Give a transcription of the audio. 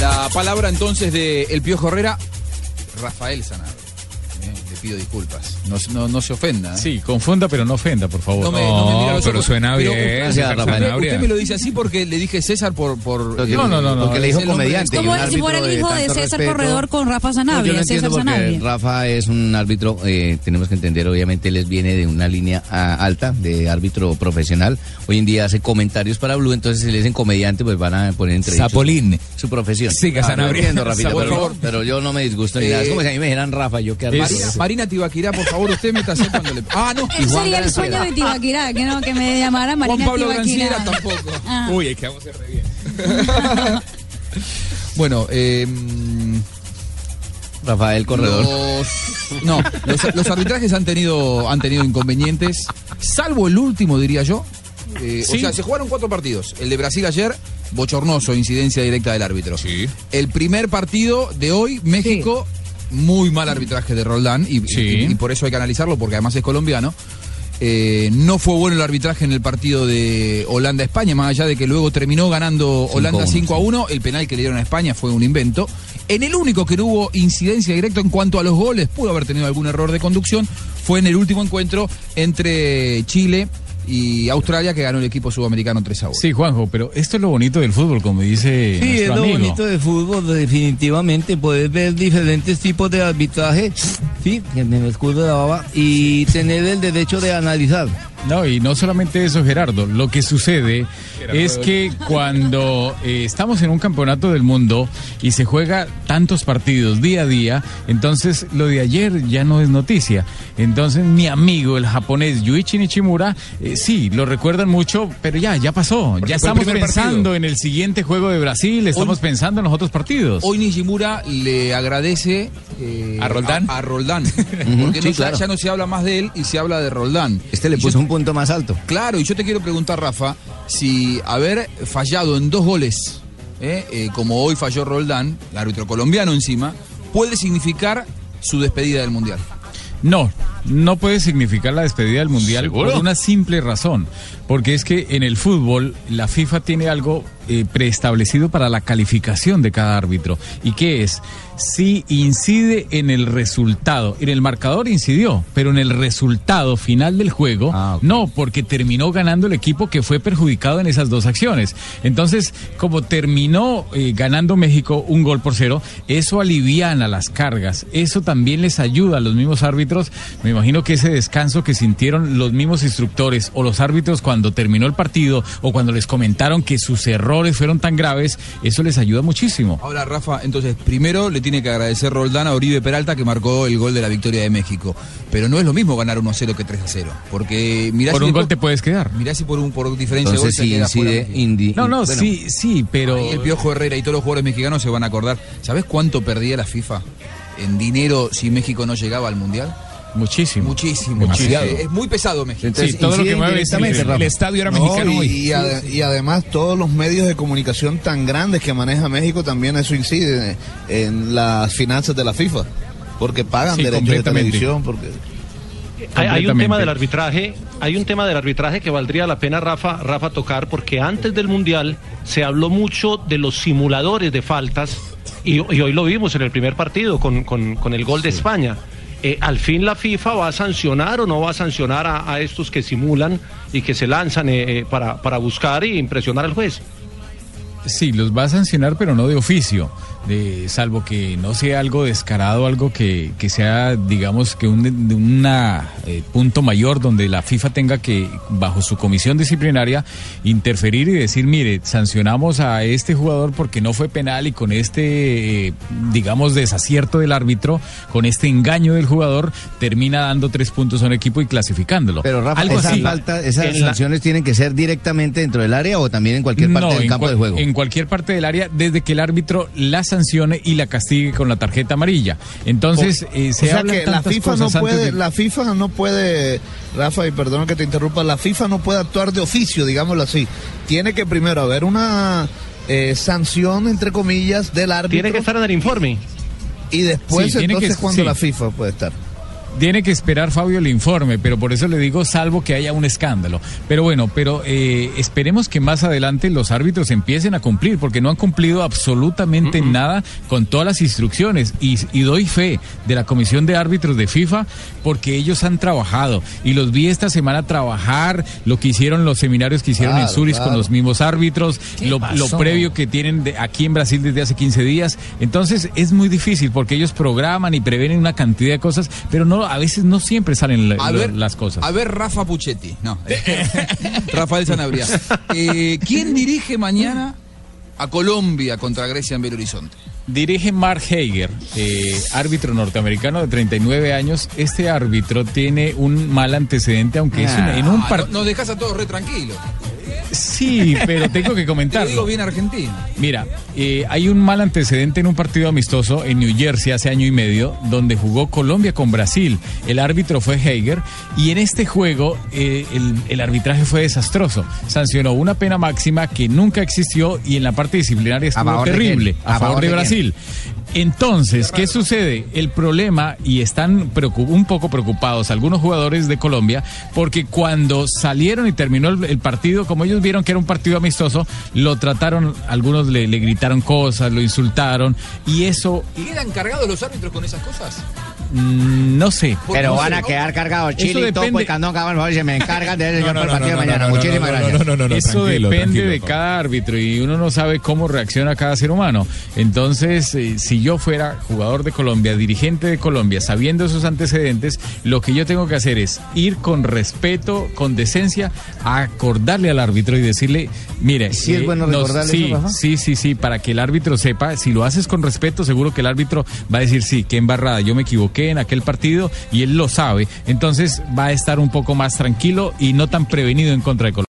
La palabra entonces de El Piojo Herrera, Rafael Sanabria. Eh, pido disculpas. No, no, no se ofenda. ¿eh? Sí, confunda, pero no ofenda, por favor. No me, no me mira los pero ojos. suena Pero bien. usted- César usted, me lo dice así porque le dije César por. por Porque- No, no, no, no, Porque le dijo comediante. Como si fuera el hijo de César respeto. Corredor con Rafa No, yo Sanabria, César Sanabria. Rafa es un árbitro, eh, tenemos que entender, obviamente él viene de una línea ah, alta de árbitro profesional. Hoy en día hace comentarios para Blue, entonces si le dicen comediante, pues van a poner entre ellos Zapolín. su profesión. Siga, Ah, Sanabria. entiendo, Rafita, Por pero, favor. pero yo no me disgusto ni nada. Es como si a mí me dijeran Rafa, yo árbitro. Marina, Marina Tibaquirá, por favor, usted métase cuando le. Ah, no. Ese Juan sería el sueño de Tibaquirá, que no, que me llamara Juan Marina Pablo Tibaquirá. Tampoco. Ah. Uy, es que vamos a re bien. Bueno, eh. Rafael Corredor. Los, no, los, los arbitrajes han tenido, han tenido inconvenientes, salvo el último, diría yo. Eh, O sea, se jugaron cuatro partidos. El de Brasil ayer, bochornoso, incidencia directa del árbitro. Sí. El primer partido de hoy, México, muy mal arbitraje de Roldán, y, Sí. y- y por eso hay que analizarlo, porque además es colombiano. Eh, no fue bueno el arbitraje en el partido de Holanda-España, más allá de que luego terminó ganando Holanda 5-1, 5 a 1. El penal que le dieron a España fue un invento. En el único que no hubo incidencia directa en cuanto a los goles, pudo haber tenido algún error de conducción, fue en el último encuentro entre Chile y Australia, que ganó el equipo sudamericano 3 a 1. Sí, Juanjo, pero esto es lo bonito del fútbol, como dice Sí, es lo amigo. bonito de fútbol, definitivamente. Puedes ver diferentes tipos de arbitraje, sí, que me escudo de la baba, y tener el derecho de analizar. No, y no solamente eso, Gerardo. Lo que sucede es que cuando eh, estamos en un campeonato del mundo y se juega tantos partidos día a día, entonces lo de ayer ya no es noticia. Entonces mi amigo, el japonés Yuichi Nichimura, eh, sí, lo recuerdan mucho, pero ya, ya pasó. Porque Ya estamos pensando partido. en el siguiente juego de Brasil, estamos pensando en los otros partidos. Hoy Nishimura le agradece eh, ¿A Roldán? A, a Roldán. Porque sí, no claro. ya no se habla más de él y se habla de Roldán. Este le Y puso yo- un punto más alto. Claro, y yo te quiero preguntar, Rafa, si haber fallado en dos goles, eh, eh, como hoy falló Roldán, el árbitro colombiano encima, puede significar su despedida del Mundial. No, no puede significar la despedida del Mundial ¿Seguro? por una simple razón. Porque es que en el fútbol la FIFA tiene algo eh, preestablecido para la calificación de cada árbitro. ¿Y qué es? Si incide en el resultado. En el marcador incidió, pero en el resultado final del juego, Ah, no, porque terminó ganando el equipo que fue perjudicado en esas dos acciones. Entonces, como terminó eh, ganando México un gol por cero, eso aliviana las cargas. Eso también les ayuda a los mismos árbitros. Me imagino que ese descanso que sintieron los mismos instructores o los árbitros cuando terminó el partido o cuando les comentaron que sus errores fueron tan graves, eso les ayuda muchísimo. Ahora, Rafa, entonces, primero le tiene que agradecer Roldán a Oribe Peralta que marcó el gol de la victoria de México. Pero no es lo mismo ganar 1-0 que 3-0. Porque mirá Por si un gol te puedes quedar. Mirá si por, un, por diferencia de gol fuera incide, indi- No, no, bueno, sí, sí, pero... Ahí el Piojo Herrera y todos los jugadores mexicanos se van a acordar. ¿Sabes cuánto perdía la FIFA en dinero si México no llegaba al Mundial? Muchísimo. Muchísimo. Muchísimo. Es, es muy pesado México. Entonces, Sí, todo lo que mueve es el-. El estadio era No, mexicano y, hoy. y ade- y además todos los medios de comunicación tan grandes que maneja México también eso incide en las finanzas de la FIFA. Porque pagan Sí, derechos de televisión, porque Hay, hay un tema del arbitraje, hay un tema del arbitraje que valdría la pena Rafa, Rafa tocar porque antes del mundial se habló mucho de los simuladores de faltas y, y hoy lo vimos en el primer partido con, con- con el gol de España. Eh, al fin la FIFA va a sancionar o no va a sancionar a, estos que simulan y que se lanzan eh, eh, para, para buscar e impresionar al juez. Sí, los va a sancionar, pero no de oficio, de, salvo que no sea algo descarado, algo que, que sea, digamos, que un de una, eh, punto mayor donde la FIFA tenga que, bajo su comisión disciplinaria, interferir y decir, mire, sancionamos a este jugador porque no fue penal y con este, eh, digamos, desacierto del árbitro, con este engaño del jugador, termina dando tres puntos a un equipo y clasificándolo. Pero Rafa, algo esa así. falta, esas En la- sanciones tienen que ser directamente dentro del área o también en cualquier parte No, del campo cual- de juego. En cualquier parte del área, desde que el árbitro la sancione y la castigue con la tarjeta amarilla. Entonces, eh, o se sea hablan que la FIFA no puede, de- la FIFA no puede, Rafa, y perdona que te interrumpa, la FIFA no puede actuar de oficio, digámoslo así. Tiene que primero haber una eh, sanción entre comillas del árbitro Tiene que estar en el informe. y después Sí, tiene que- entonces cuando sí. la FIFA puede estar. Tiene que esperar Fabio el informe, pero por eso le digo, salvo que haya un escándalo. Pero bueno, pero eh, esperemos que más adelante los árbitros empiecen a cumplir, porque no han cumplido absolutamente nada con todas las instrucciones. Y, y doy fe de la Comisión de Árbitros de FIFA, porque ellos han trabajado. Y los vi esta semana trabajar, lo que hicieron los seminarios que hicieron en Claro, Zurich con los mismos árbitros, lo, lo previo que tienen de- aquí en Brasil desde hace 15 días. Entonces es muy difícil porque ellos programan y prevén una cantidad de cosas, pero no a veces no siempre salen la- ver, las cosas. A ver, Rafa Puchetti. No. Rafael Sanabria. Eh, ¿Quién dirige mañana a Colombia contra Grecia en Belo Horizonte? Dirige Mark Hager, eh, árbitro norteamericano de 39 años. Este árbitro tiene un mal antecedente, aunque es un- en un Ah, no- partido. nos dejas a todos re tranquilos. Sí, pero tengo que Te digo bien argentino. Mira, eh, hay un mal antecedente en un partido amistoso en New Jersey hace año y medio, donde jugó Colombia con Brasil. El árbitro fue Hager y en este juego eh, el, el arbitraje fue desastroso. Sancionó una pena máxima que nunca existió y en la parte disciplinaria estuvo favor terrible a, ¿A favor de Brasil. Entonces, ¿qué sucede? El problema, y están un poco preocupados algunos jugadores de Colombia, porque cuando salieron y terminó el, el partido, como ellos vieron que era un partido amistoso, lo trataron, algunos le, le gritaron cosas, lo insultaron, y eso, ¿Quedan cargados los árbitros con esas cosas? Mm, no sé. Pero No van a quedar cargados Eso Chile, Topo depende- y. Por favor, se me encargan de ese señor no, para el partido mañana. Muchísimas no, gracias. no, no, no, Eso depende de cada árbitro y uno no sabe cómo reacciona cada ser humano. Entonces, eh, si yo fuera jugador de Colombia, dirigente de Colombia, sabiendo esos antecedentes, lo que yo tengo que hacer es ir con respeto, con decencia, a acordarle al árbitro y decirle, mire, eh, ¿Sí es bueno nos- recordarle sí, eso, sí, sí, sí, para que el árbitro sepa, si lo haces con respeto, seguro que el árbitro va a decir, sí, qué embarrada, yo me equivoqué en aquel partido y él lo sabe. Entonces va a estar un poco más tranquilo y no tan prevenido en contra de Colombia.